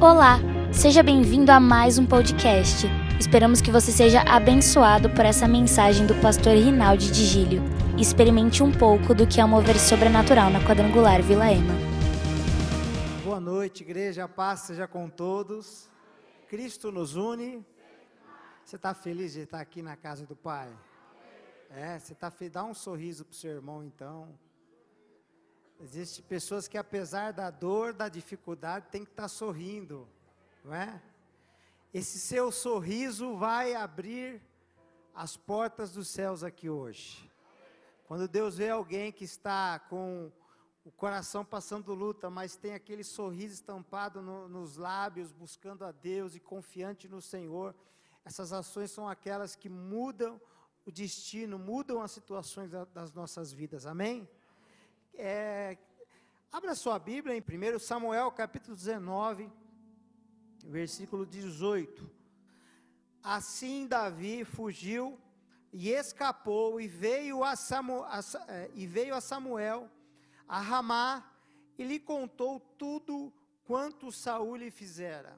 Olá, seja bem-vindo a mais um podcast. Esperamos que você seja abençoado por essa mensagem do pastor Rinaldi de Gílio. Experimente um pouco do que é o mover sobrenatural na quadrangular Vila Ema. Boa noite, igreja. Paz seja com todos. Cristo nos une. Você está feliz de estar aqui na casa do Pai? É, você está feliz? Dá um sorriso para o seu irmão, então. Existem pessoas que, apesar da dor, da dificuldade, tem que estar tá sorrindo, não é? Esse seu sorriso vai abrir as portas dos céus aqui hoje. Quando Deus vê alguém que está com o coração passando luta, mas tem aquele sorriso estampado no, nos lábios, buscando a Deus e confiante no Senhor, essas ações são aquelas que mudam o destino, mudam as situações da, das nossas vidas, amém? É, abra sua Bíblia em 1 Samuel capítulo 19, versículo 18. Assim Davi fugiu e escapou e veio a, Samu, a, é, e veio a Samuel a Ramá e lhe contou tudo quanto Saul lhe fizera.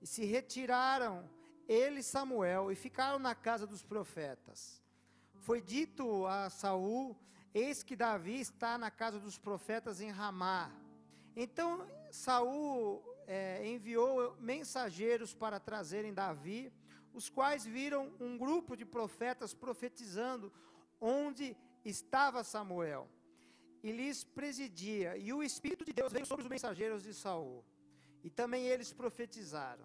E se retiraram ele e Samuel e ficaram na casa dos profetas. Foi dito a Saul Eis que Davi está na casa dos profetas em Ramá. Então Saul é, enviou mensageiros para trazerem Davi, os quais viram um grupo de profetas profetizando onde estava Samuel. E lhes presidia, e o Espírito de Deus veio sobre os mensageiros de Saul. E também eles profetizaram.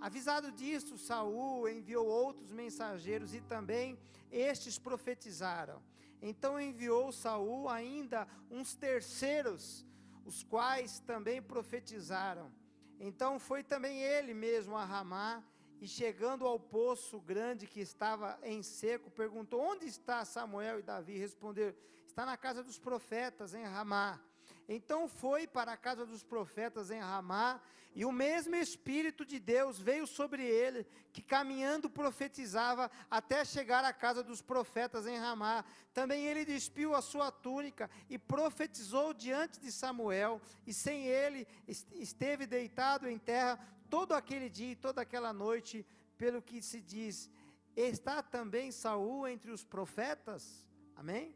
Avisado disto, Saul enviou outros mensageiros e também estes profetizaram. Então enviou Saul ainda uns terceiros, os quais também profetizaram. Então foi também ele mesmo a Ramá, e chegando ao poço grande que estava em seco, perguntou: Onde está Samuel e Davi? Responderam: Está na casa dos profetas em Ramá. Então foi para a casa dos profetas em Ramá, e o mesmo Espírito de Deus veio sobre ele, que caminhando profetizava até chegar à casa dos profetas em Ramá. Também ele despiu a sua túnica e profetizou diante de Samuel, e sem ele esteve deitado em terra todo aquele dia e toda aquela noite, pelo que se diz: está também Saul entre os profetas? Amém?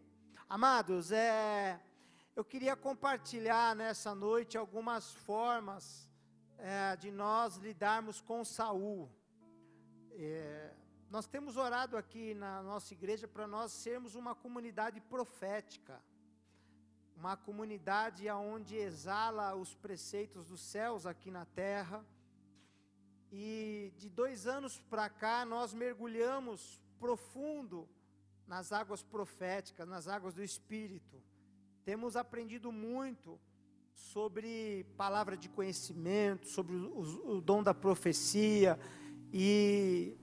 Amados, é eu queria compartilhar nessa noite algumas formas é, de nós lidarmos com Saul. É, nós temos orado aqui na nossa igreja para nós sermos uma comunidade profética, uma comunidade onde exala os preceitos dos céus aqui na terra. E de dois anos para cá nós mergulhamos profundo nas águas proféticas, nas águas do Espírito. Temos aprendido muito sobre palavra de conhecimento, sobre o, o dom da profecia e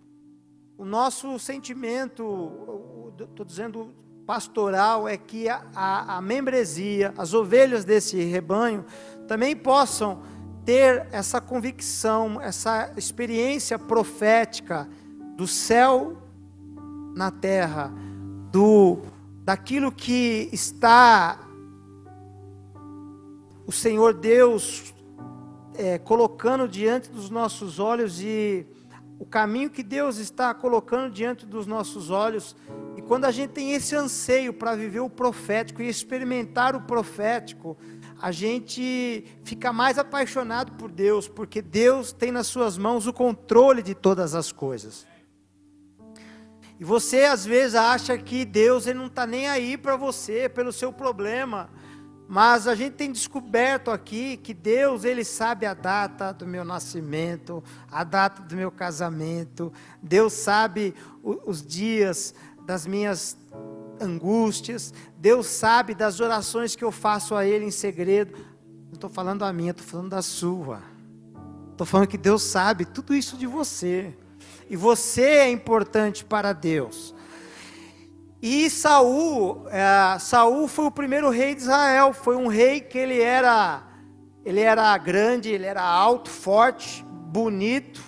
o nosso sentimento, estou dizendo pastoral, é que a, a, a membresia, as ovelhas desse rebanho, também possam ter essa convicção, essa experiência profética do céu na terra, do daquilo que está o Senhor Deus é, colocando diante dos nossos olhos e o caminho que Deus está colocando diante dos nossos olhos. E quando a gente tem esse anseio para viver o profético e experimentar o profético, a gente fica mais apaixonado por Deus, porque Deus tem nas suas mãos o controle de todas as coisas. E você às vezes acha que Deus ele não está nem aí para você, pelo seu problema. Mas a gente tem descoberto aqui que Deus, ele sabe a data do meu nascimento, a data do meu casamento. Deus sabe os dias das minhas angústias. Deus sabe das orações que eu faço a ele em segredo. Não estou falando a minha, estou falando da sua. Estou falando que Deus sabe tudo isso de você. E você é importante para Deus. E Saul, é, Saul foi o primeiro rei de Israel, foi um rei que ele era ele era grande, ele era alto, forte, bonito,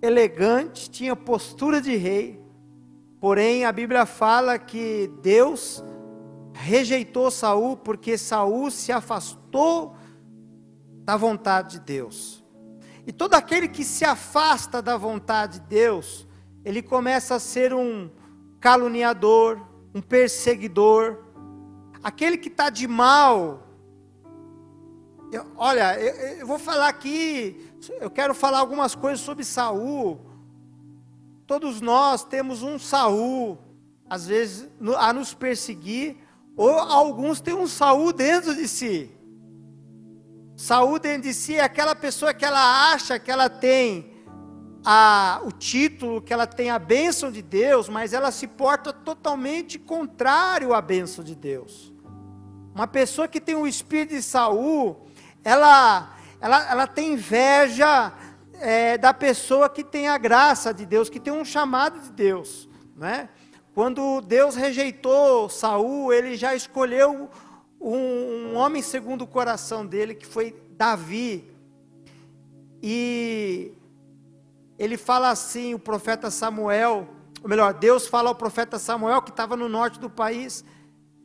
elegante, tinha postura de rei. Porém, a Bíblia fala que Deus rejeitou Saul porque Saul se afastou da vontade de Deus. E todo aquele que se afasta da vontade de Deus, ele começa a ser um caluniador, um perseguidor, aquele que está de mal. Eu, olha, eu, eu, vou falar aqui, eu quero falar algumas coisas sobre Saul. Todos nós temos um Saul, às vezes a nos perseguir, ou alguns têm um Saul dentro de si. Saúl dentro de si é aquela pessoa que ela acha que ela tem a, o título, que ela tem a bênção de Deus, mas ela se porta totalmente contrário à bênção de Deus. Uma pessoa que tem o espírito de Saul, ela, ela, ela tem inveja é, da pessoa que tem a graça de Deus, que tem um chamado de Deus, né? Quando Deus rejeitou Saul, ele já escolheu um, um homem segundo o coração dele, que foi Davi. E ele fala assim, o profeta Samuel, ou melhor, Deus fala ao profeta Samuel, que estava no norte do país,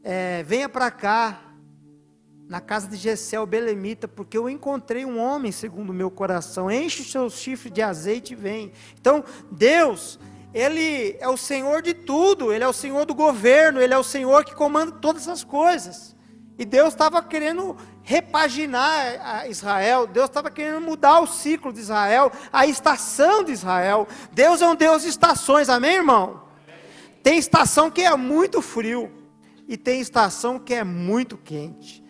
é, venha para cá, na casa de Gessel Belemita, porque eu encontrei um homem segundo o meu coração, enche o seu chifre de azeite e vem. Então, Deus, Ele é o Senhor de tudo, Ele é o Senhor do governo, Ele é o Senhor que comanda todas as coisas. E Deus estava querendo repaginar a Israel, Deus estava querendo mudar o ciclo de Israel, a estação de Israel. Deus é um Deus de estações, amém, irmão? Tem estação que é muito frio, e tem estação que é muito quente.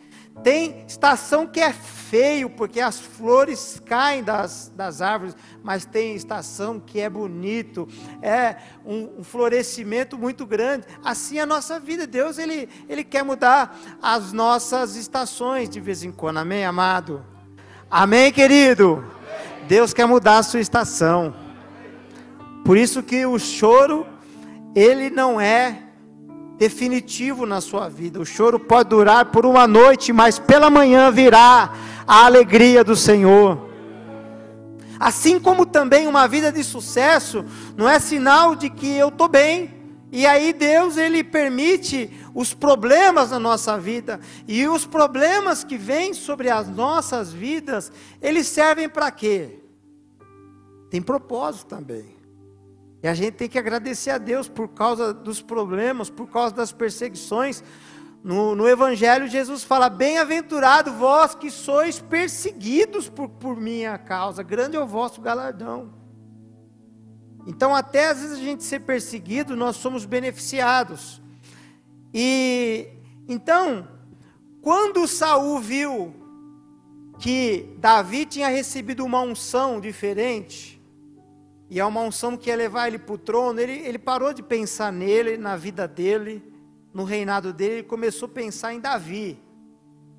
Tem estação que é feio, porque as flores caem das, das árvores, mas tem estação que é bonito, é um, um florescimento muito grande. Assim é a nossa vida. Deus, ele, ele quer mudar as nossas estações de vez em quando. Amém, amado? Amém, querido? Deus quer mudar a sua estação. Por isso que o choro, ele não é definitivo na sua vida. O choro pode durar por uma noite, mas pela manhã virá a alegria do Senhor. Assim como também uma vida de sucesso não é sinal de que eu estou bem. E aí Deus ele permite os problemas na nossa vida e os problemas que vêm sobre as nossas vidas, eles servem para quê? Tem propósito também. E a gente tem que agradecer a Deus por causa dos problemas, por causa das perseguições. No, no Evangelho, Jesus fala: Bem-aventurado vós que sois perseguidos por, por minha causa, grande é o vosso galardão. Então, até às vezes a gente ser perseguido, nós somos beneficiados. E então, quando Saul viu que Davi tinha recebido uma unção diferente, e é uma unção que ia levar ele para o trono, ele, ele parou de pensar nele, na vida dele, no reinado dele, e começou a pensar em Davi.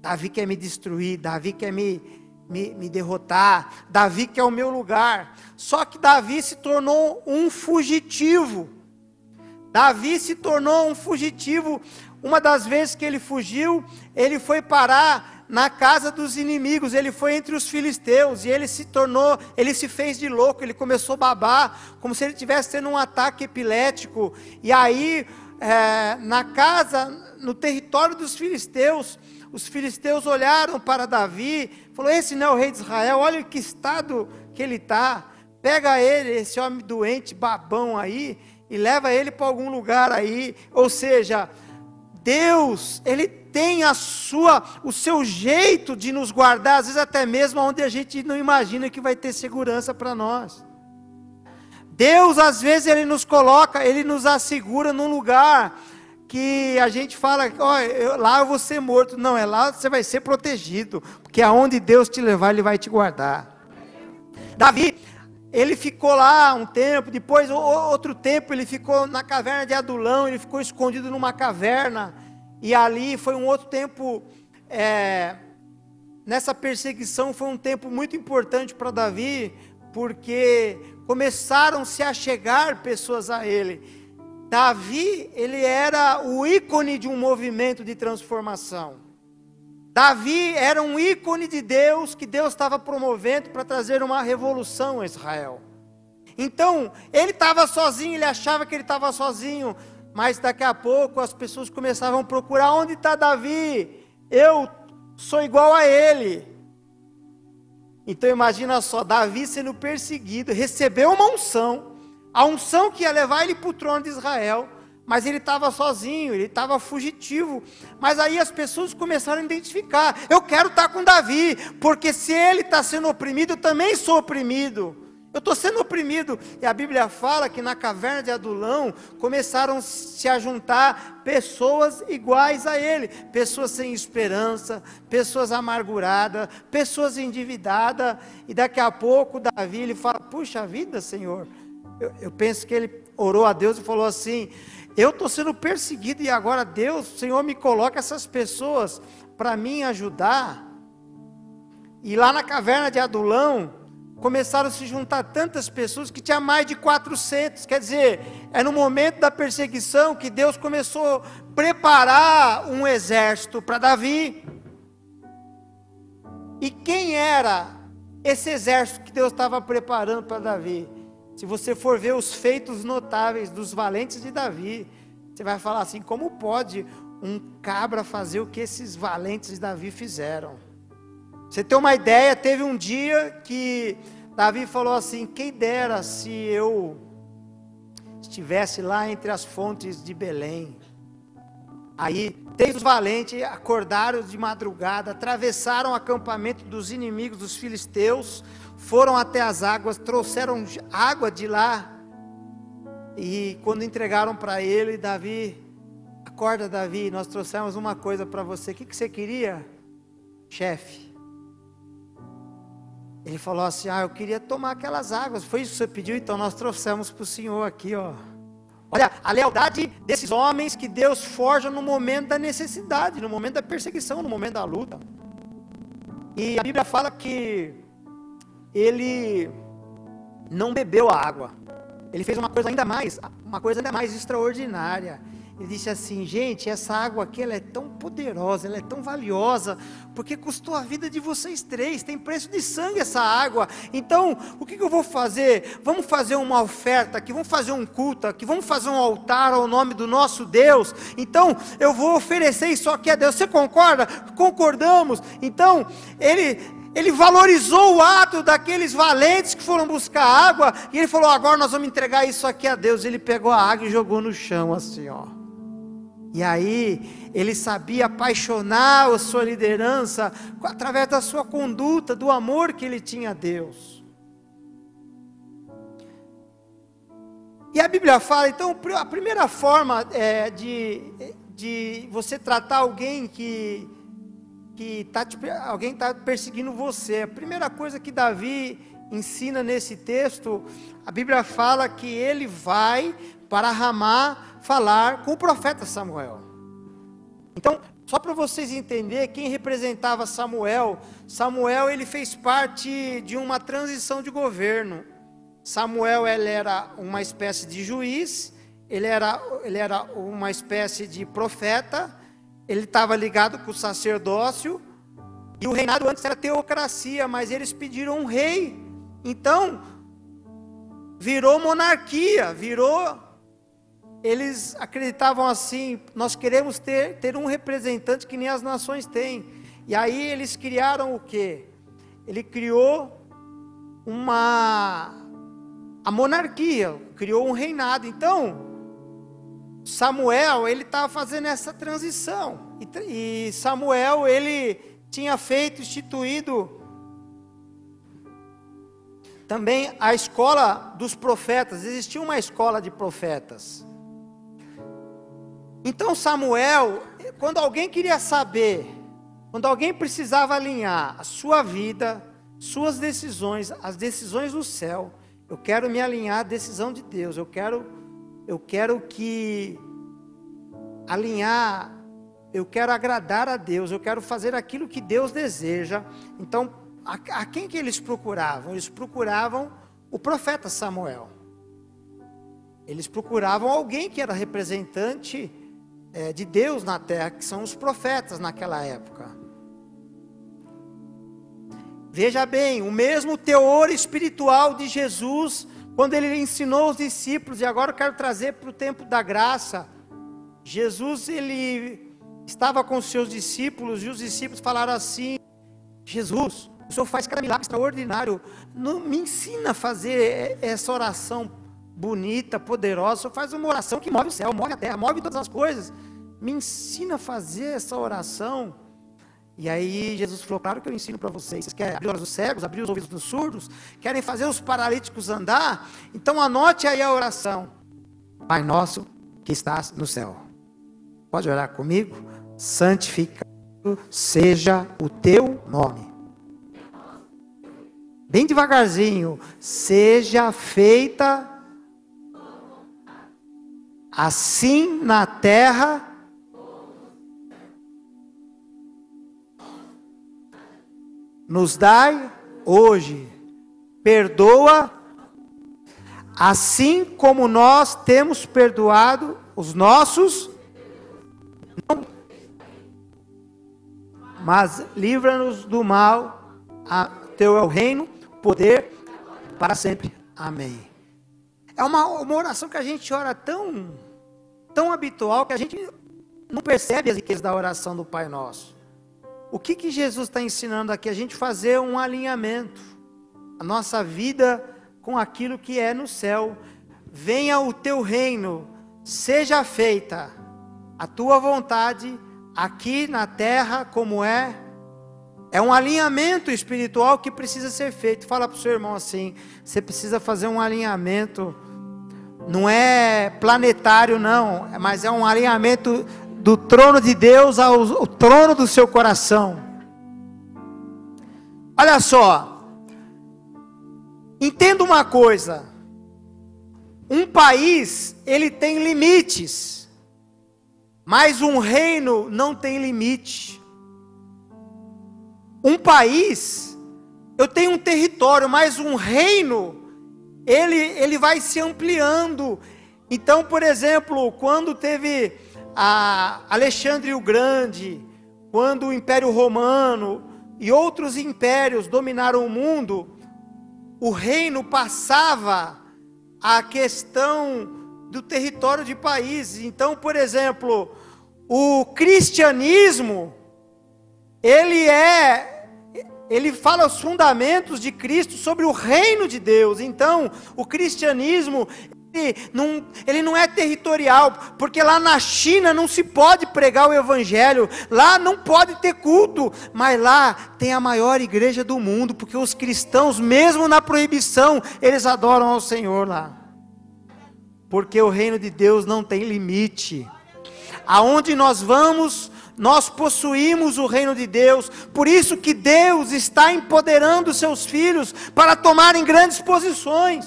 Davi quer me destruir, Davi quer me, me, me derrotar, Davi quer o meu lugar. Só que Davi se tornou um fugitivo. Davi se tornou um fugitivo. Uma das vezes que ele fugiu, ele foi parar na casa dos inimigos, ele foi entre os filisteus e ele se tornou, ele se fez de louco, ele começou a babar, como se ele estivesse tendo um ataque epilético. E aí, é, na casa, no território dos filisteus, os filisteus olharam para Davi, falou: Esse não é o rei de Israel, olha que estado que ele está. Pega ele, esse homem doente, babão aí, e leva ele para algum lugar aí. Ou seja, Deus, Ele tem a sua, o seu jeito de nos guardar, às vezes até mesmo onde a gente não imagina que vai ter segurança para nós. Deus, às vezes, Ele nos coloca, Ele nos assegura num lugar que a gente fala, ó, lá eu vou ser morto. Não, é lá você vai ser protegido, porque aonde Deus te levar, Ele vai te guardar. Davi, ele ficou lá um tempo, depois outro tempo ele ficou na caverna de Adulão, ele ficou escondido numa caverna, e ali foi um outro tempo, é, nessa perseguição foi um tempo muito importante para Davi, porque começaram -se a chegar pessoas a ele. Davi, ele era o ícone de um movimento de transformação. Davi era um ícone de Deus que Deus estava promovendo para trazer uma revolução a Israel. Então, ele estava sozinho, ele achava que ele estava sozinho, mas daqui a pouco as pessoas começavam a procurar: onde está Davi? Eu sou igual a ele. Então imagina só, Davi sendo perseguido, recebeu uma unção, a unção que ia levar ele para o trono de Israel, mas ele estava sozinho, ele estava fugitivo. Mas aí as pessoas começaram a identificar: eu quero estar com Davi, porque se ele está sendo oprimido, eu também sou oprimido. Eu estou sendo oprimido. E a Bíblia fala que na caverna de Adulão começaram -se a juntar pessoas iguais a ele, pessoas sem esperança, pessoas amarguradas, pessoas endividadas. E daqui a pouco Davi ele fala: Puxa vida, Senhor. Eu, eu penso que ele orou a Deus e falou assim: eu estou sendo perseguido e agora Deus, Senhor, me coloca essas pessoas para me ajudar. E lá na caverna de Adulão, começaram a se juntar tantas pessoas que tinha mais de 400. Quer dizer, é no momento da perseguição que Deus começou a preparar um exército para Davi. E quem era esse exército que Deus estava preparando para Davi? Se você for ver os feitos notáveis dos valentes de Davi, você vai falar assim: como pode um cabra fazer o que esses valentes de Davi fizeram? Você tem uma ideia, teve um dia que Davi falou assim: quem dera se eu estivesse lá entre as fontes de Belém. Aí, três os valentes acordaram de madrugada, atravessaram o acampamento dos inimigos dos filisteus, foram até as águas, trouxeram água de lá. E quando entregaram para ele, Davi, acorda Davi, nós trouxemos uma coisa para você. O que, que você queria, chefe? Ele falou assim: Ah, eu queria tomar aquelas águas. Foi isso que você pediu? Então nós trouxemos para o senhor aqui, ó. Olha, a lealdade desses homens que Deus forja no momento da necessidade, no momento da perseguição, no momento da luta. E a Bíblia fala que ele não bebeu a água. Ele fez uma coisa ainda mais, uma coisa ainda mais extraordinária. Ele disse assim, gente, essa água aqui ela é tão poderosa, ela é tão valiosa, porque custou a vida de vocês três, tem preço de sangue essa água. Então, o que, que eu vou fazer? Vamos fazer uma oferta aqui, vamos fazer um culto aqui, vamos fazer um altar ao nome do nosso Deus. Então, eu vou oferecer isso aqui a Deus. Você concorda? Concordamos. Então, ele ele valorizou o ato daqueles valentes que foram buscar água, e ele falou: agora nós vamos entregar isso aqui a Deus. Ele pegou a água e jogou no chão, assim, ó. E aí, ele sabia apaixonar a sua liderança através da sua conduta, do amor que ele tinha a Deus. E a Bíblia fala, então, a primeira forma é, de, de você tratar alguém que que tá te, alguém está perseguindo você. A primeira coisa que Davi ensina nesse texto, a Bíblia fala que ele vai para Ramá falar com o profeta Samuel. Então, só para vocês entenderem quem representava Samuel, Samuel ele fez parte de uma transição de governo. Samuel ele era uma espécie de juiz, ele era, ele era uma espécie de profeta, ele estava ligado com o sacerdócio, e o reinado antes era teocracia, mas eles pediram um rei. Então, virou monarquia, virou. Eles acreditavam assim: nós queremos ter, ter um representante que nem as nações têm. E aí eles criaram o quê? Ele criou uma a monarquia, criou um reinado. Então, Samuel, ele estava fazendo essa transição. E, e Samuel, ele tinha feito, instituído também a escola dos profetas. Existia uma escola de profetas. Então Samuel, quando alguém queria saber, quando alguém precisava alinhar a sua vida, suas decisões, as decisões do céu, eu quero me alinhar à decisão de Deus. Eu quero eu quero que alinhar, eu quero agradar a Deus, eu quero fazer aquilo que Deus deseja. Então, a, a quem que eles procuravam? Eles procuravam o profeta Samuel. Eles procuravam alguém que era representante é, de Deus na terra, que são os profetas naquela época. Veja bem, o mesmo teor espiritual de Jesus quando ele ensinou os discípulos, e agora eu quero trazer para o tempo da graça, Jesus ele estava com os seus discípulos e os discípulos falaram assim: Jesus, O Senhor faz cada milagre extraordinário. Não, me ensina a fazer essa oração bonita, poderosa. Faz uma oração que move o céu, move a terra, move todas as coisas. Me ensina a fazer essa oração. E aí Jesus falou: Claro que eu ensino para vocês. Vocês querem abrir os olhos dos cegos, abrir os ouvidos dos surdos? Querem fazer os paralíticos andar? Então anote aí a oração. Pai nosso que estás no céu. Pode orar comigo? Santificado seja o teu nome. Bem devagarzinho. Seja feita assim na terra nos dai hoje. Perdoa, assim como nós temos perdoado os nossos. Mas livra-nos do mal, a, teu é o reino, poder para sempre. Amém. É uma, uma oração que a gente ora tão, tão habitual que a gente não percebe as riquezas da oração do Pai Nosso. O que, que Jesus está ensinando aqui? A gente fazer um alinhamento. A nossa vida com aquilo que é no céu. Venha o teu reino, seja feita a tua vontade aqui na terra como é. É um alinhamento espiritual que precisa ser feito. Fala para o seu irmão assim: você precisa fazer um alinhamento. Não é planetário, não, mas é um alinhamento do trono de Deus ao, ao trono do seu coração. Olha só, entenda uma coisa: um país ele tem limites, mas um reino não tem limite. Um país, eu tenho um território, mas um reino, ele, ele vai se ampliando. Então, por exemplo, quando teve a Alexandre o Grande, quando o Império Romano e outros impérios dominaram o mundo, o reino passava a questão do território de países. Então, por exemplo, o cristianismo, ele é ele fala os fundamentos de Cristo sobre o reino de Deus. Então, o cristianismo ele não, ele não é territorial, porque lá na China não se pode pregar o evangelho, lá não pode ter culto, mas lá tem a maior igreja do mundo, porque os cristãos, mesmo na proibição, eles adoram ao Senhor lá. Porque o reino de Deus não tem limite. Aonde nós vamos, nós possuímos o reino de Deus, por isso que Deus está empoderando seus filhos para tomarem grandes posições.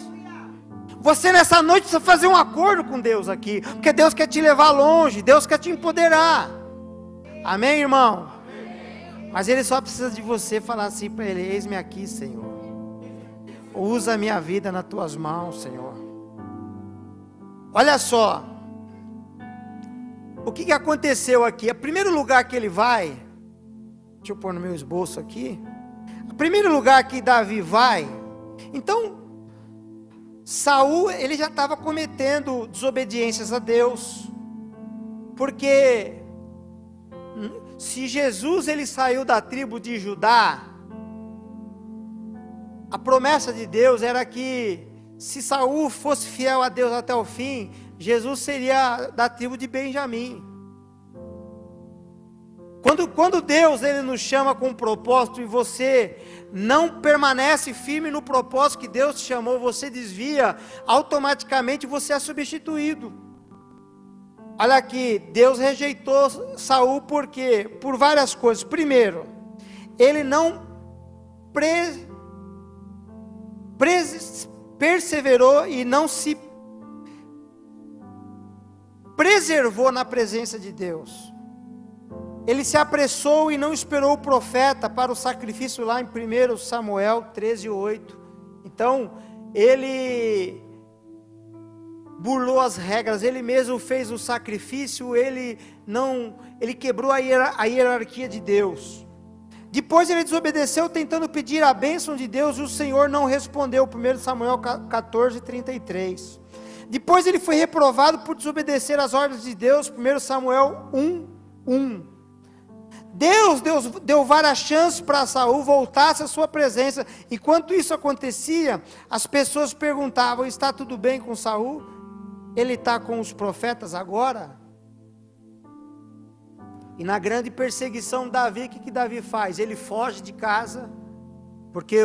Você nessa noite precisa fazer um acordo com Deus aqui, porque Deus quer te levar longe, Deus quer te empoderar. Amém, irmão? Mas Ele só precisa de você falar assim para Ele: Eis-me aqui, Senhor. Usa a minha vida nas tuas mãos, Senhor. Olha só. O que, que aconteceu aqui? O primeiro lugar que ele vai, deixa eu pôr no meu esboço aqui. O primeiro lugar que Davi vai, então Saul, ele já estava cometendo desobediências a Deus. Porque se Jesus ele saiu da tribo de Judá, a promessa de Deus era que se Saul fosse fiel a Deus até o fim, Jesus seria da tribo de Benjamim. Quando, quando Deus ele nos chama com um propósito e você não permanece firme no propósito que Deus te chamou, você desvia, automaticamente você é substituído. Olha aqui, Deus rejeitou Saul por quê? Por várias coisas. Primeiro, ele não pre, pre, perseverou e não se preservou na presença de Deus. Ele se apressou e não esperou o profeta para o sacrifício lá em 1 Samuel 13, 8. Então, ele burlou as regras, ele mesmo fez o sacrifício, ele não, ele quebrou a, hierarquia de Deus. Depois ele desobedeceu tentando pedir a bênção de Deus e o Senhor não respondeu. 1 Samuel 14, 33. Depois ele foi reprovado por desobedecer as ordens de Deus. 1 Samuel 1, 1. Deus, Deus deu várias chances para Saul voltasse à sua presença. Enquanto isso acontecia, as pessoas perguntavam: está tudo bem com Saul? Ele está com os profetas agora? E na grande perseguição Davi, o que, que Davi faz? Ele foge de casa, porque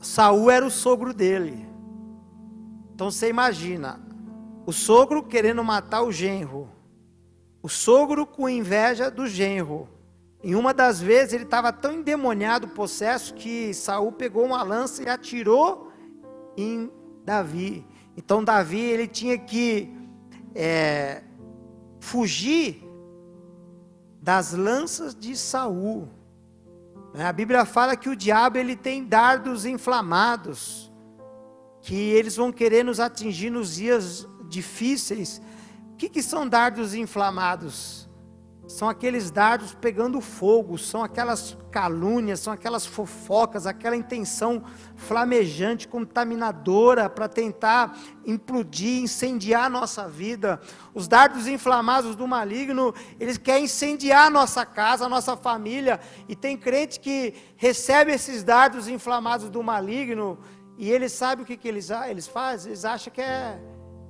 Saul era o sogro dele. Então você imagina, o sogro querendo matar o genro. O sogro com inveja do genro. Em uma das vezes ele estava tão endemoniado, possesso, que Saul pegou uma lança e atirou em Davi. Então Davi ele tinha que é, fugir das lanças de Saul. A Bíblia fala que o diabo ele tem dardos inflamados, que eles vão querer nos atingir nos dias difíceis. O que, que são dardos inflamados? São aqueles dardos pegando fogo, são aquelas calúnias, são aquelas fofocas, aquela intenção flamejante, contaminadora para tentar implodir, incendiar a nossa vida. Os dardos inflamados do maligno, eles querem incendiar a nossa casa, a nossa família. E tem crente que recebe esses dardos inflamados do maligno e ele sabe o que, que eles, eles fazem? Eles acham que é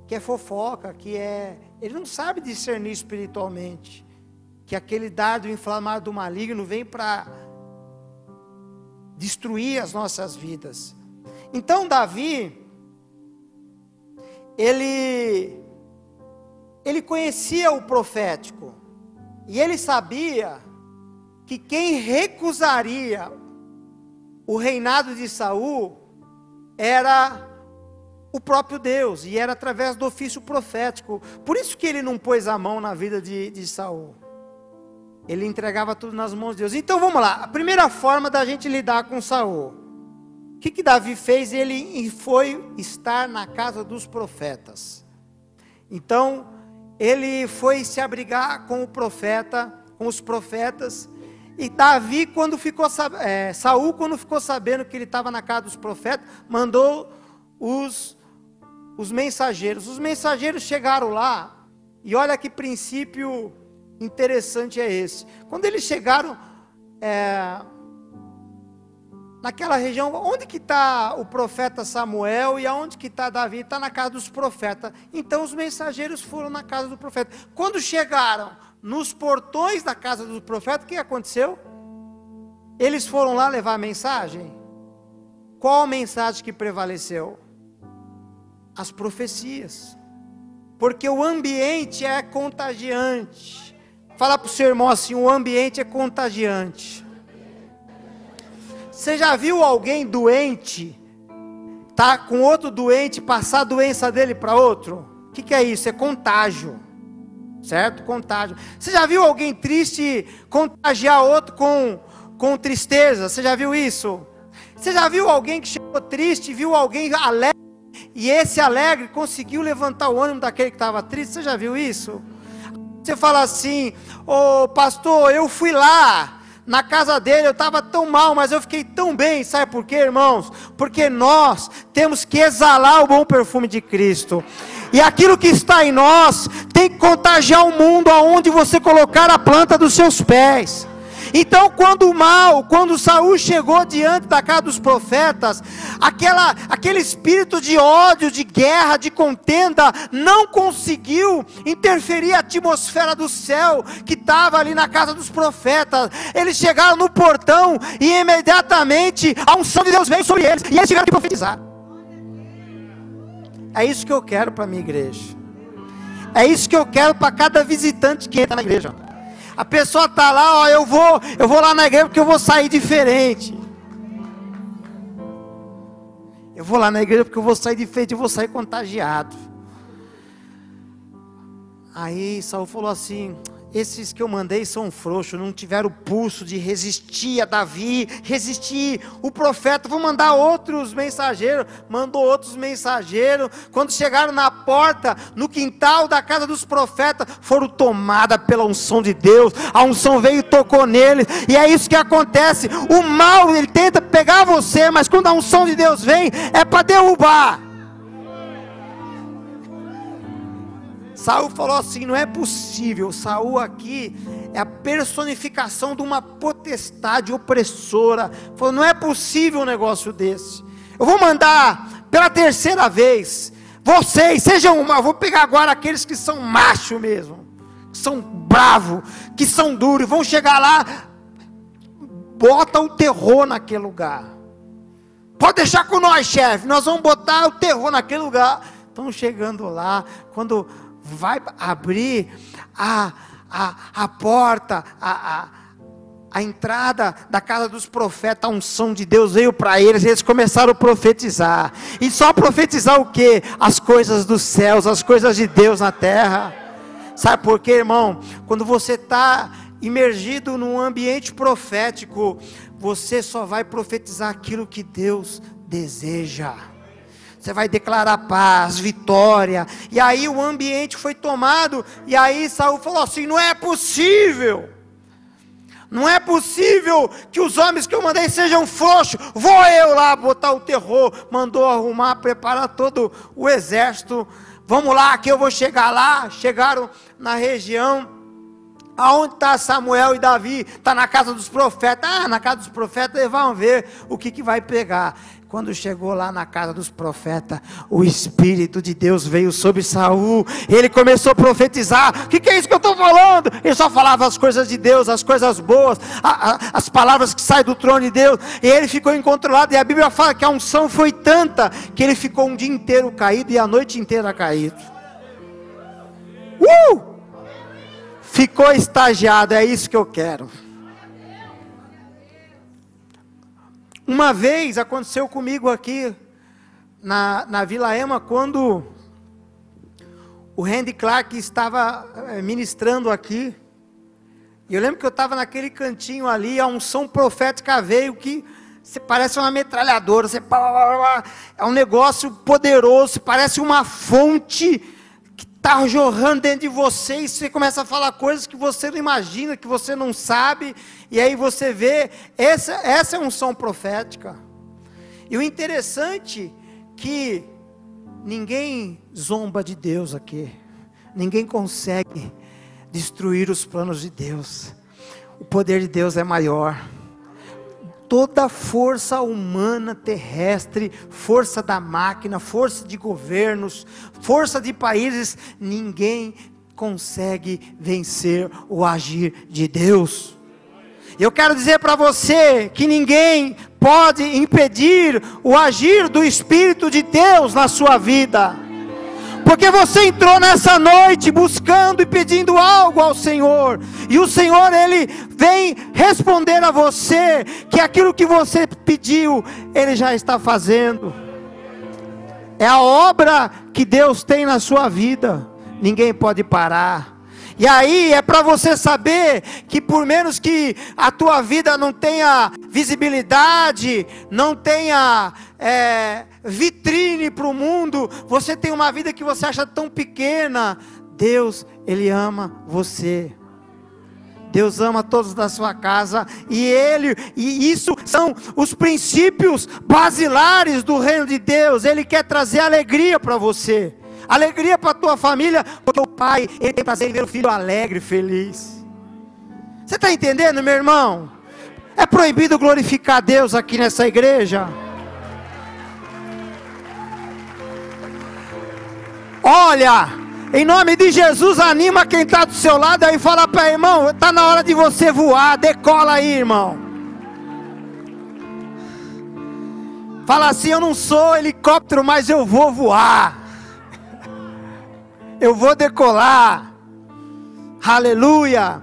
que é fofoca, que é. Ele não sabe discernir espiritualmente. Que aquele dardo inflamado do maligno vem para destruir as nossas vidas. Então, Davi, ele, ele conhecia o profético, e ele sabia que quem recusaria o reinado de Saul era o próprio Deus, e era através do ofício profético. Por isso que ele não pôs a mão na vida de, de Saul. Ele entregava tudo nas mãos de Deus. Então vamos lá. A primeira forma da gente lidar com Saul. O que, que Davi fez? Ele foi estar na casa dos profetas. Então, ele foi se abrigar com o profeta, com os profetas. E Davi, quando ficou é, Saul, quando ficou sabendo que ele estava na casa dos profetas, mandou os os mensageiros. Os mensageiros chegaram lá, e olha que princípio interessante é esse. Quando eles chegaram é, naquela região, onde que está o profeta Samuel e aonde que está Davi? Está na casa dos profetas. Então os mensageiros foram na casa do profeta. Quando chegaram nos portões da casa do profeta, o que aconteceu? Eles foram lá levar a mensagem? Qual a mensagem que prevaleceu? as profecias. Porque o ambiente é contagiante. Fala para o seu irmão assim: o ambiente é contagiante. Você já viu alguém doente, tá com outro doente, passar a doença dele para outro? O que, que é isso? É contágio. Certo? Contágio. Você já viu alguém triste contagiar outro com, com tristeza? Você já viu isso? Você já viu alguém que chegou triste, viu alguém alegre? E esse alegre conseguiu levantar o ânimo daquele que estava triste. Você já viu isso? Você fala assim: Ô oh, pastor, eu fui lá na casa dele, eu estava tão mal, mas eu fiquei tão bem. Sabe por quê, irmãos? Porque nós temos que exalar o bom perfume de Cristo. E aquilo que está em nós tem que contagiar o mundo aonde você colocar a planta dos seus pés. Então, quando o mal, quando Saul chegou diante da casa dos profetas, aquela, aquele espírito de ódio, de guerra, de contenda, não conseguiu interferir a atmosfera do céu que estava ali na casa dos profetas. Eles chegaram no portão e imediatamente a unção de Deus veio sobre eles e eles tiveram que profetizar. É isso que eu quero para a minha igreja. É isso que eu quero para cada visitante que entra na igreja. A pessoa está lá, ó, eu vou, eu vou lá na igreja porque eu vou sair diferente. Eu vou lá na igreja porque eu vou sair diferente, eu vou sair contagiado. Aí Saul falou assim: esses que eu mandei são frouxos, não tiveram pulso de resistir a Davi, resistir. O profeta, vou mandar outros mensageiros, mandou outros mensageiros. Quando chegaram na porta, no quintal da casa dos profetas, foram tomadas pela unção de Deus. A unção veio e tocou neles, e é isso que acontece. O mal, ele tenta pegar você, mas quando a unção de Deus vem, é para derrubar. Saul falou assim: não é possível. Saul aqui é a personificação de uma potestade opressora. Falou: não é possível um negócio desse. Eu vou mandar pela terceira vez. Vocês, sejam uma. Vou pegar agora aqueles que são macho mesmo, que são bravo, que são duros, vão chegar lá, bota o terror naquele lugar. Pode deixar com nós, chefe. Nós vamos botar o terror naquele lugar. Estão chegando lá. Quando vai abrir a, a, a porta, a, a, a entrada da casa dos profetas, a unção de Deus veio para eles, eles começaram a profetizar. E só profetizar o que? As coisas dos céus, as coisas de Deus na terra. Sabe por quê, irmão? Quando você está imergido num ambiente profético, você só vai profetizar aquilo que Deus deseja. Você vai declarar paz, vitória. E aí o ambiente foi tomado. E aí Saul falou assim: não é possível. Não é possível que os homens que eu mandei sejam frouxos. Vou eu lá botar o terror. Mandou arrumar, preparar todo o exército. Vamos lá, que eu vou chegar lá. Chegaram na região. Aonde está Samuel e Davi? Está na casa dos profetas. Ah, na casa dos profetas, eles vão ver o que, que vai pegar. Quando chegou lá na casa dos profetas, o Espírito de Deus veio sobre Saul. Ele começou a profetizar. O que, que, é isso que eu estou falando? Ele só falava as coisas de Deus, as coisas boas, a, a, as palavras que saem do trono de Deus. E ele ficou incontrolado. E a Bíblia fala que a unção foi tanta que ele ficou um dia inteiro caído e a noite inteira caído. Uh! Ficou estagiado, é isso que eu quero. Uma vez aconteceu comigo aqui na, na Vila Ema, quando o Randy Clark estava eh, ministrando aqui. E eu lembro que eu estava naquele cantinho ali, a unção profética veio que você parece uma metralhadora, você, é um negócio poderoso, parece uma fonte está jorrando dentro de você, e você começa a falar coisas que você não imagina, que você não sabe, e aí você vê, essa, essa é unção profética. E o interessante que ninguém zomba de Deus aqui. Ninguém consegue destruir os planos de Deus. O poder de Deus é maior. Toda força humana terrestre, força da máquina, força de governos, força de países, ninguém consegue vencer o agir de Deus. Eu quero dizer para você que ninguém pode impedir o agir do Espírito de Deus na sua vida. Porque você entrou nessa noite buscando e pedindo algo ao Senhor, e o Senhor ele vem responder a você que aquilo que você pediu, ele já está fazendo. É a obra que Deus tem na sua vida. Ninguém pode parar. E aí é para você saber que por menos que a tua vida não tenha visibilidade, não tenha é, vitrine para o mundo, você tem uma vida que você acha tão pequena. Deus, Ele ama você. Deus ama todos da sua casa e ele e isso são os princípios basilares do reino de Deus. Ele quer trazer alegria para você alegria para a tua família, porque o pai ele tem prazer em ver o filho alegre, feliz. Você está entendendo, meu irmão? É proibido glorificar Deus aqui nessa igreja. Olha, em nome de Jesus, anima quem está do seu lado aí e fala para irmão, está na hora de você voar, decola aí, irmão. Fala assim, eu não sou helicóptero, mas eu vou voar eu vou decolar. Aleluia.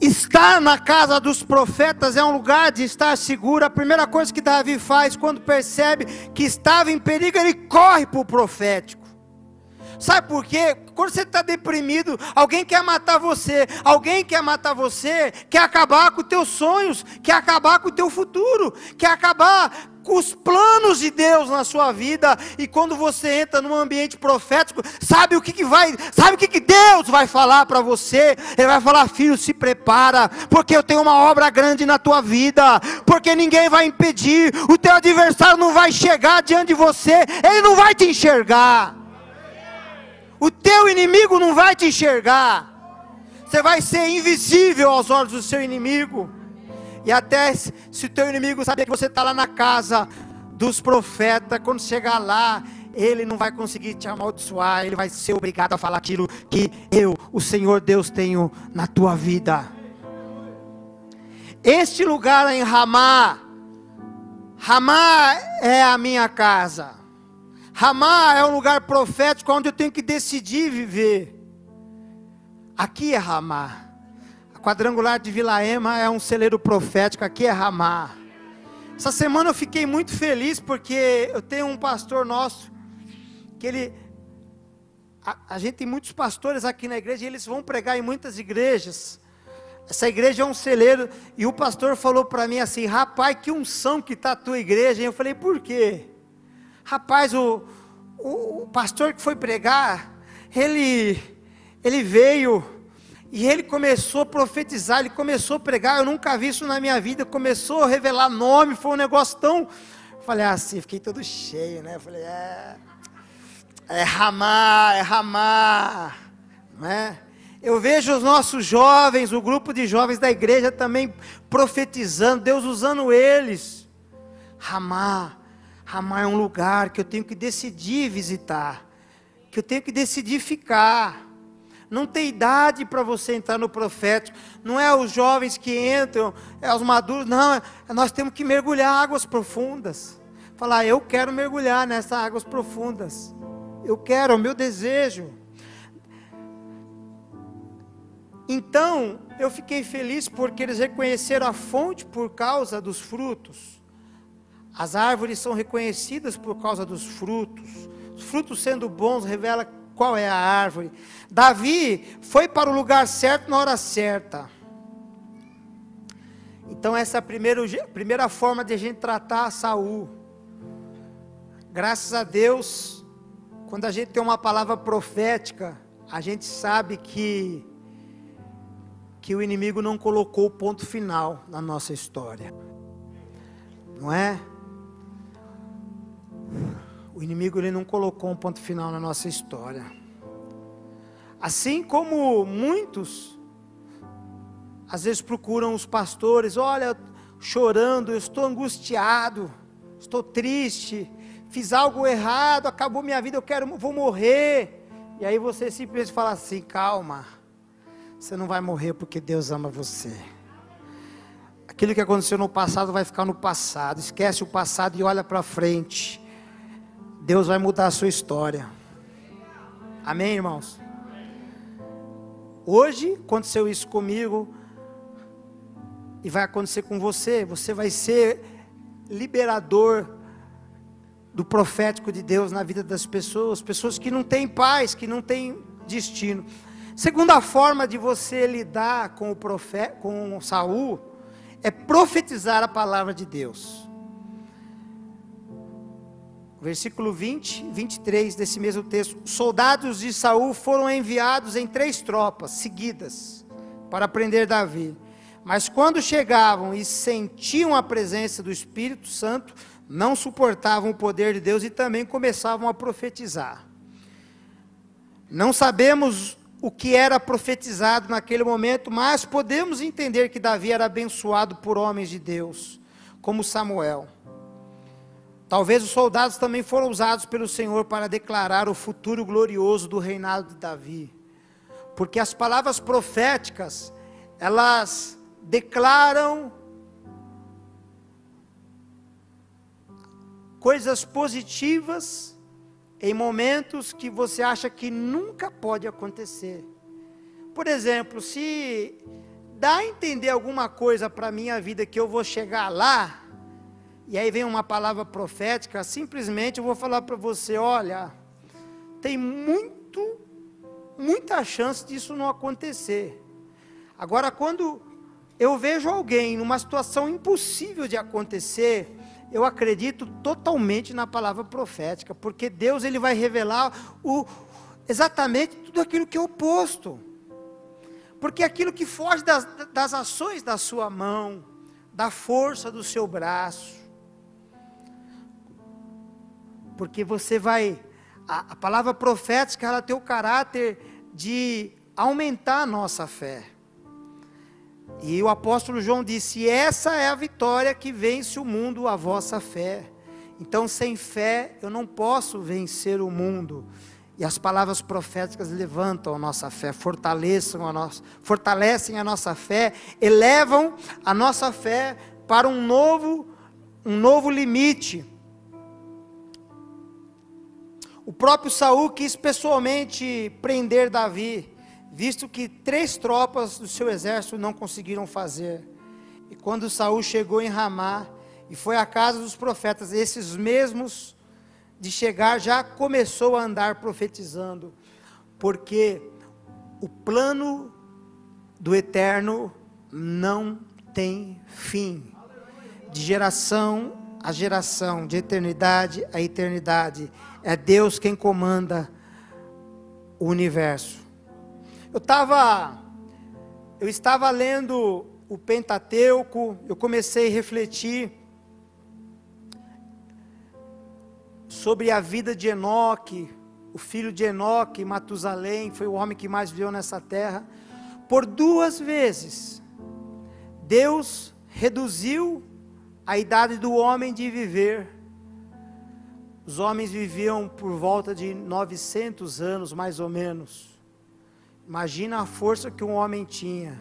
Estar na casa dos profetas é um lugar de estar seguro. A primeira coisa que Davi faz quando percebe que estava em perigo, ele corre para o profético. Sabe por quê? Quando você está deprimido, alguém quer matar você, alguém quer matar você, quer acabar com os teus sonhos, quer acabar com o teu futuro, quer acabar com os planos de Deus na sua vida. E quando você entra num ambiente profético, sabe o que, que vai, sabe o que, que Deus vai falar para você? Ele vai falar, filho, se prepara, porque eu tenho uma obra grande na tua vida, porque ninguém vai impedir, o teu adversário não vai chegar diante de você, ele não vai te enxergar. O teu inimigo não vai te enxergar. Você vai ser invisível aos olhos do seu inimigo. E até se o teu inimigo saber que você está lá na casa dos profetas, quando chegar lá, ele não vai conseguir te amaldiçoar, ele vai ser obrigado a falar aquilo que eu, o Senhor Deus, tenho na tua vida. Este lugar em Ramá, Ramá é a minha casa. Ramá é um lugar profético onde eu tenho que decidir viver. Aqui é Ramá. A quadrangular de Vila Ema é um celeiro profético, aqui é Ramá. Essa semana eu fiquei muito feliz porque eu tenho um pastor nosso que ele a, a, gente tem muitos pastores aqui na igreja e eles vão pregar em muitas igrejas. Essa igreja é um celeiro e o pastor falou para mim assim: "Rapaz, que unção que tá a tua igreja". E eu falei: "Por quê?" Rapaz, o, o, o pastor que foi pregar, ele ele veio e ele começou a profetizar, ele começou a pregar, eu nunca vi isso na minha vida, começou a revelar nome, foi um negócio tão. Falei assim, fiquei todo cheio, né? Falei, é é ramar, é ramar, não é? Eu vejo os nossos jovens, o grupo de jovens da igreja também profetizando, Deus usando eles. Ramar, Ramar é um lugar que eu tenho que decidir visitar, que eu tenho que decidir ficar. Não tem idade para você entrar no profético. Não é os jovens que entram, é os maduros. Não, nós temos que mergulhar águas profundas. Falar, eu quero mergulhar nessas águas profundas. Eu quero, é o meu desejo. Então, eu fiquei feliz porque eles reconheceram a fonte por causa dos frutos. As árvores são reconhecidas por causa dos frutos. Os frutos sendo bons revela qual é a árvore. Davi foi para o lugar certo na hora certa. Então essa é a primeira, primeira forma de a gente tratar Saul. Graças a Deus, quando a gente tem uma palavra profética, a gente sabe que que o inimigo não colocou o ponto final na nossa história. Não é? O inimigo ele não colocou um ponto final na nossa história. Assim como muitos às vezes procuram os pastores, olha, chorando, eu estou angustiado, estou triste, fiz algo errado, acabou minha vida, eu quero, vou morrer. E aí você simplesmente fala assim: calma, você não vai morrer porque Deus ama você. Aquilo que aconteceu no passado vai ficar no passado. Esquece o passado e olha para frente. Deus vai mudar a sua história. Amém, irmãos? Hoje aconteceu isso comigo e vai acontecer com você. Você vai ser liberador do profético de Deus na vida das pessoas, pessoas que não têm paz, que não têm destino. Segunda forma de você lidar com o profeta, com Saul, é profetizar a palavra de Deus. Versículo 20, 23 desse mesmo texto. Soldados de Saul foram enviados em três tropas seguidas para prender Davi. Mas quando chegavam e sentiam a presença do Espírito Santo, não suportavam o poder de Deus e também começavam a profetizar. Não sabemos o que era profetizado naquele momento, mas podemos entender que Davi era abençoado por homens de Deus, como Samuel. Talvez os soldados também foram usados pelo Senhor para declarar o futuro glorioso do reinado de Davi. Porque as palavras proféticas, elas declaram coisas positivas em momentos que você acha que nunca pode acontecer. Por exemplo, se dá a entender alguma coisa para minha vida que eu vou chegar lá, e aí vem uma palavra profética, simplesmente eu vou falar para você: olha, tem muito, muita chance disso não acontecer. Agora, quando eu vejo alguém numa situação impossível de acontecer, eu acredito totalmente na palavra profética, porque Deus ele vai revelar o, exatamente tudo aquilo que é oposto. Porque aquilo que foge das, das ações da sua mão, da força do seu braço, porque você vai A, a palavra profética ela tem o caráter de aumentar a nossa fé. E o apóstolo João disse: Essa é a vitória que vence o mundo, a vossa fé. Então, sem fé, eu não posso vencer o mundo. E as palavras proféticas levantam a nossa fé, fortaleçam a nossa, fortalecem a nossa fé, elevam a nossa fé para um novo, um novo limite. O próprio Saul quis pessoalmente prender Davi visto que três tropas do seu exército não conseguiram fazer. E quando Saul chegou em Ramá e foi à casa dos profetas, esses mesmos de chegar já começou a andar profetizando, porque o plano do eterno não tem fim. De geração a geração, de eternidade a eternidade, é Deus quem comanda o universo. Eu estava, eu estava lendo o Pentateuco, eu comecei a refletir sobre a vida de Enoque, o filho de Enoque, Matusalém, foi o homem que mais viveu nessa terra. Por duas vezes, Deus reduziu a idade do homem de viver. Os homens viviam por volta de 900 anos, mais ou menos. Imagina a força que um homem tinha.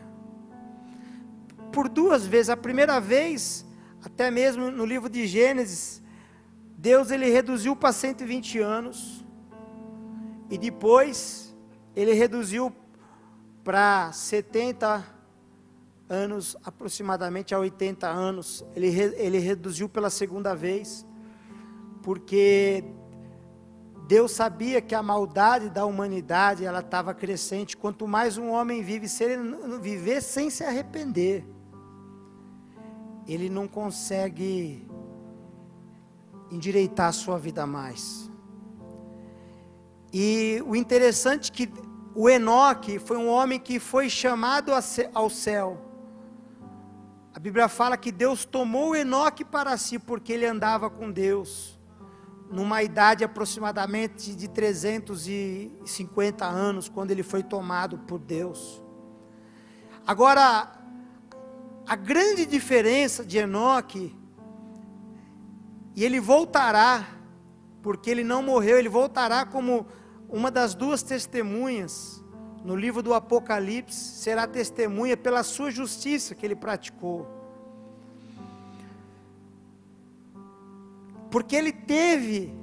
Por duas vezes, a primeira vez, até mesmo no livro de Gênesis, Deus ele reduziu para 120 anos. E depois ele reduziu para 70 anos, aproximadamente a 80 anos. Ele, ele reduziu pela segunda vez, porque Deus sabia que a maldade da humanidade ela estava crescente. Quanto mais um homem vive, se ele viver sem se arrepender, ele não consegue endireitar a sua vida mais. E o interessante é que o Enoque foi um homem que foi chamado ao céu. A Bíblia fala que Deus tomou Enoque para si porque ele andava com Deus numa idade aproximadamente de 350 anos, quando ele foi tomado por Deus. Agora, a grande diferença de Enoque, e ele voltará, porque ele não morreu, ele voltará como uma das duas testemunhas no livro do Apocalipse, será testemunha pela sua justiça que ele praticou. Porque ele teve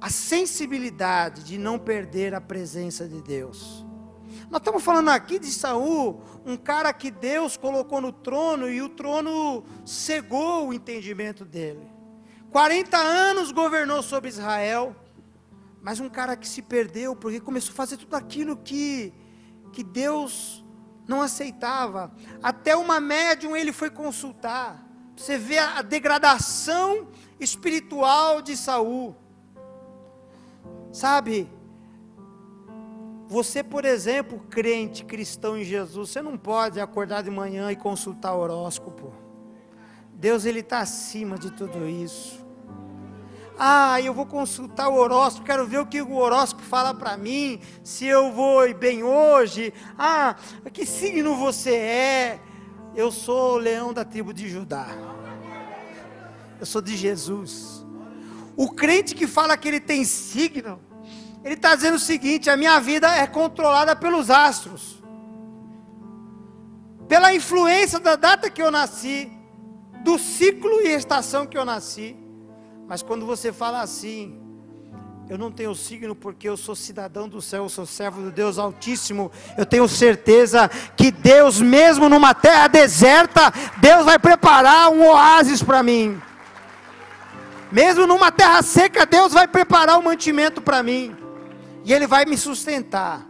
a sensibilidade de não perder a presença de Deus. Nós estamos falando aqui de Saul, um cara que Deus colocou no trono e o trono cegou o entendimento dele. 40 anos governou sobre Israel, mas um cara que se perdeu porque começou a fazer tudo aquilo que, que Deus não aceitava. Até uma médium ele foi consultar. Você vê a degradação espiritual de Saul. Sabe? Você, por exemplo, crente, cristão em Jesus, você não pode acordar de manhã e consultar horóscopo. Deus ele está acima de tudo isso. Ah, eu vou consultar o horóscopo, quero ver o que o horóscopo fala para mim, se eu vou bem hoje. Ah, que signo você é? Eu sou o leão da tribo de Judá. Eu sou de Jesus. O crente que fala que ele tem signo, ele está dizendo o seguinte: a minha vida é controlada pelos astros, pela influência da data que eu nasci, do ciclo e estação que eu nasci. Mas quando você fala assim, eu não tenho signo porque eu sou cidadão do céu, eu sou servo do Deus Altíssimo. Eu tenho certeza que Deus, mesmo numa terra deserta, Deus vai preparar um oásis para mim. Mesmo numa terra seca, Deus vai preparar o um mantimento para mim. E Ele vai me sustentar.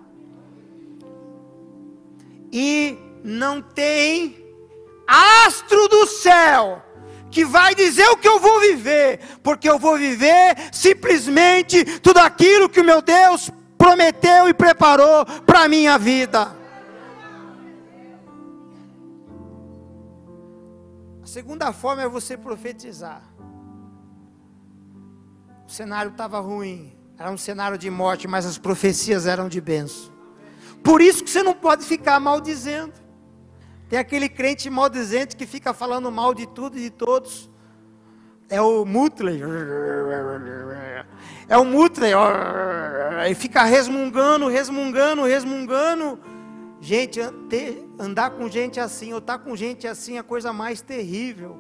E não tem astro do céu que vai dizer o que eu vou viver, porque eu vou viver simplesmente tudo aquilo que o meu Deus prometeu e preparou para a minha vida. A segunda forma é você profetizar. o cenário estava ruim. Era um cenário de morte, mas as profecias eram de benção. Por isso que você não pode ficar maldizendo. Tem aquele crente maldizente que fica falando mal de tudo e de todos. É o Mutley. É o Mutley. E fica resmungando, resmungando, resmungando. Gente, andar com gente assim, ou estar tá com gente assim, é a coisa mais terrível.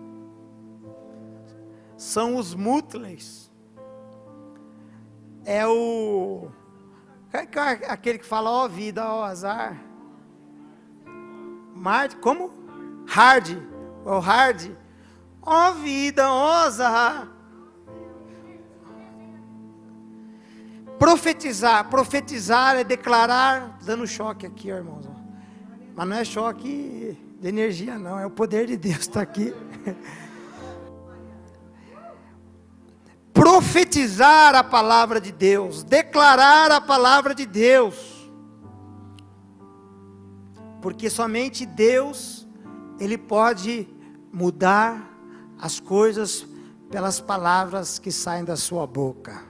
São os Mutleys. É o. Aquele que fala, ó oh, vida, ó oh, azar. Mart, como? Hard. O hard. Ó oh, vida, ó. Profetizar, profetizar é declarar, dando choque aqui, irmãos. Mas não é choque de energia, não, é o poder de Deus está aqui. Profetizar a palavra de Deus, declarar a palavra de Deus, porque somente Deus, Ele pode mudar as coisas pelas palavras que saem da sua boca.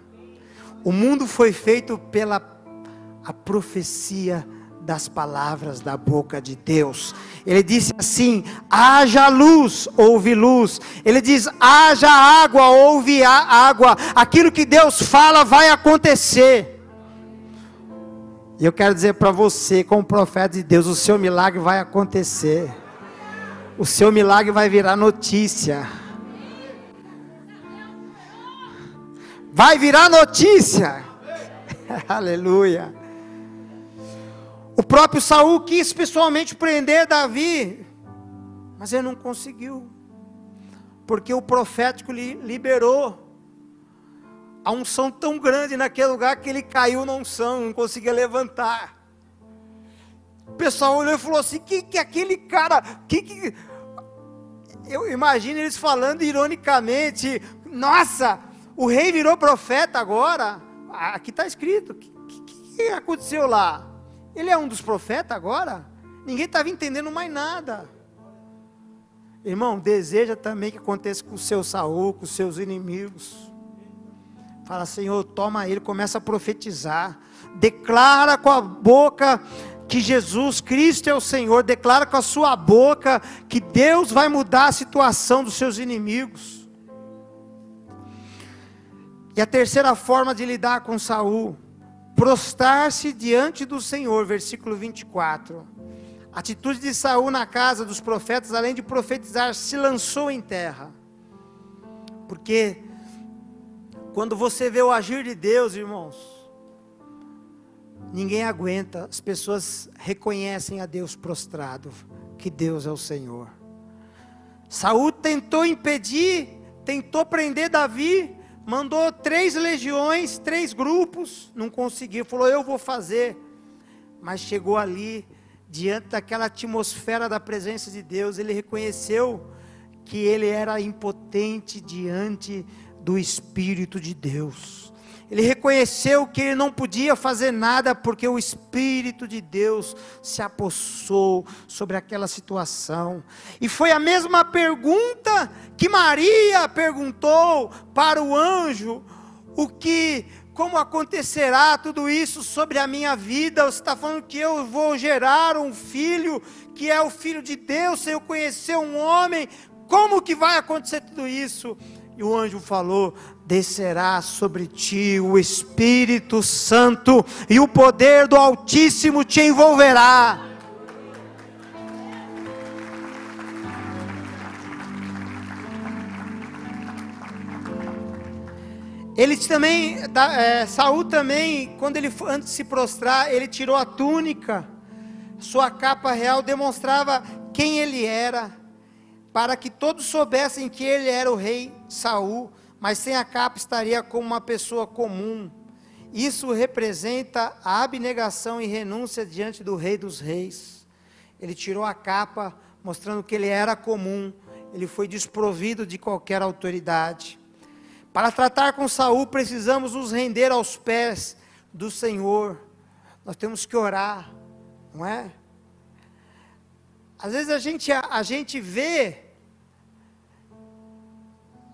O mundo foi feito pela a profecia das palavras da boca de Deus. Ele disse assim: haja luz, houve luz. Ele diz: haja água, houve água. Aquilo que Deus fala vai acontecer. E eu quero dizer para você, como profeta de Deus, o seu milagre vai acontecer. O seu milagre vai virar notícia. vai virar notícia. Aleluia. O próprio Saul quis pessoalmente prender Davi, mas ele não conseguiu, porque o profético lhe liberou a unção tão grande naquele lugar que ele caiu na unção, não conseguia levantar. O pessoal olhou e falou assim: que que aquele cara, que que eu imagino eles falando ironicamente, nossa, o rei virou profeta agora. Aqui está escrito. O que, que, que, aconteceu lá? Ele é um dos profetas agora? Ninguém estava entendendo mais nada. Irmão, deseja também que aconteça com o seu Saul, com os seus inimigos. Fala, Senhor, toma ele, começa a profetizar. Declara com a boca que Jesus Cristo é o Senhor. Declara com a sua boca que Deus vai mudar a situação dos seus inimigos. E a terceira forma de lidar com Saul, prostrar-se diante do Senhor, versículo 24. A atitude de Saul na casa dos profetas, além de profetizar, se lançou em terra. Porque quando você vê o agir de Deus, irmãos, ninguém aguenta, as pessoas reconhecem a Deus prostrado, que Deus é o Senhor. Saul tentou impedir, tentou prender Davi, mandou três legiões, três grupos, não conseguiu, falou: Eu vou fazer. Mas chegou ali, diante daquela atmosfera da presença de Deus, ele reconheceu que ele era impotente diante do Espírito de Deus. Ele reconheceu que ele não podia fazer nada porque o Espírito de Deus se apossou sobre aquela situação. E foi a mesma pergunta que Maria perguntou para o anjo: o que, como acontecerá tudo isso sobre a minha vida? Você está falando que eu vou gerar um filho que é o filho de Deus, sem eu conhecer um homem? Como que vai acontecer tudo isso? E o anjo falou: descerá sobre ti o Espírito Santo, e o poder do Altíssimo te envolverá. Ele também, é, Saul também, quando ele antes de se prostrar, ele tirou a túnica, sua capa real demonstrava quem ele era para que todos soubessem que ele era o rei Saul, mas sem a capa estaria como uma pessoa comum. Isso representa a abnegação e renúncia diante do rei dos reis. Ele tirou a capa, mostrando que ele era comum, ele foi desprovido de qualquer autoridade. Para tratar com Saul, precisamos nos render aos pés do Senhor. Nós temos que orar, não é? Às vezes a gente, a, a gente vê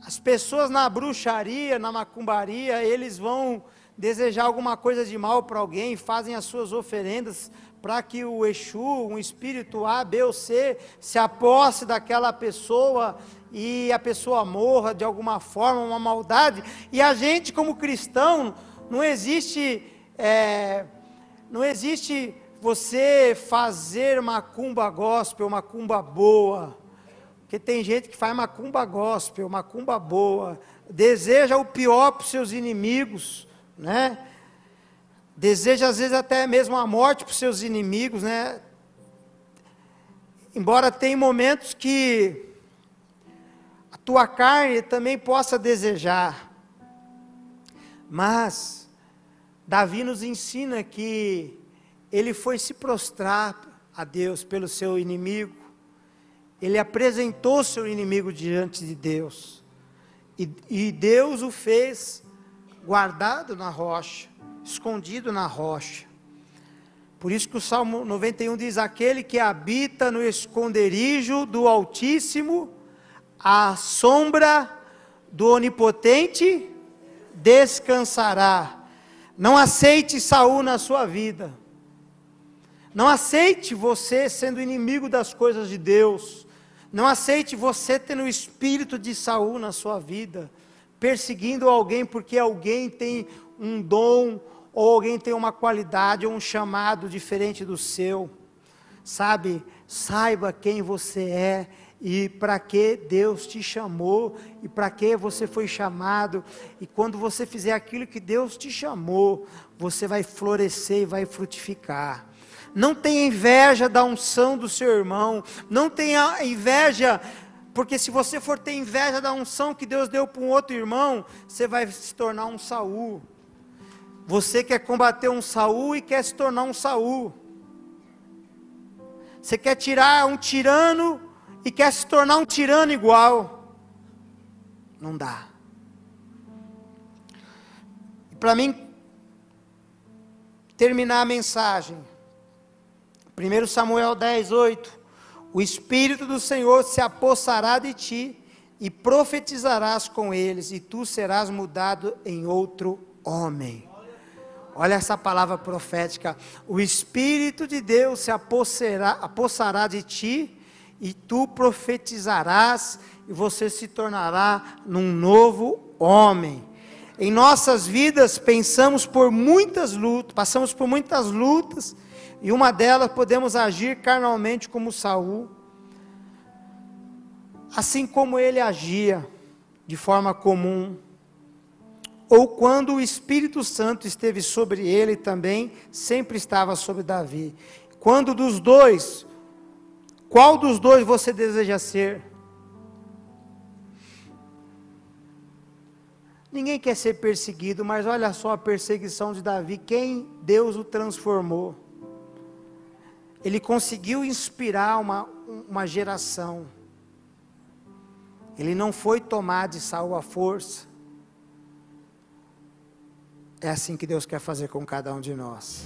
As pessoas na bruxaria, na macumbaria, eles vão desejar alguma coisa de mal para alguém, fazem as suas oferendas para que o Exu, um espírito A, B ou C, se aposse daquela pessoa e a pessoa morra de alguma forma, uma maldade. E a gente, como cristão, não existe, é, não existe você fazer macumba gospel, macumba boa. Porque tem gente que faz macumba gospel, macumba boa, deseja o pior para os seus inimigos, né? Deseja às vezes até mesmo a morte para os seus inimigos, né? Embora tenha momentos que a tua carne também possa desejar. Mas Davi nos ensina que ele foi se prostrar a Deus pelo seu inimigo ele apresentou seu inimigo diante de Deus. E, e, Deus o fez guardado na rocha, escondido na rocha. Por isso que o Salmo 91 diz: Aquele que habita no esconderijo do Altíssimo, à sombra do Onipotente, descansará. Não aceite Saul na sua vida. Não aceite você sendo inimigo das coisas de Deus. Não aceite você tendo o espírito de Saul na sua vida, perseguindo alguém porque alguém tem um dom, ou alguém tem uma qualidade, ou um chamado diferente do seu. Sabe, saiba quem você é e para que Deus te chamou e para que você foi chamado. E quando você fizer aquilo que Deus te chamou, você vai florescer e vai frutificar. Não tenha inveja da unção do seu irmão. Não tenha inveja, porque se você for ter inveja da unção que Deus deu para um outro irmão, você vai se tornar um Saul. Você quer combater um Saul e quer se tornar um Saul. Você quer tirar um tirano e quer se tornar um tirano igual. Não dá. Para mim terminar a mensagem, 1 Samuel 10, 8. O Espírito do Senhor se apossará de ti e profetizarás com eles, e tu serás mudado em outro homem. Olha essa palavra profética. O Espírito de Deus se apossará, apossará de ti, e tu profetizarás, e você se tornará num novo homem. Em nossas vidas pensamos por muitas lutas, passamos por muitas lutas, e uma delas podemos agir carnalmente como Saul, assim como ele agia de forma comum, ou quando o Espírito Santo esteve sobre ele também, sempre estava sobre Davi. Quando dos dois, qual dos dois você deseja ser? Ninguém quer ser perseguido, mas olha só a perseguição de Davi, quem Deus o transformou ele conseguiu inspirar uma, uma geração. Ele não foi tomar de Saul à força. É assim que Deus quer fazer com cada um de nós.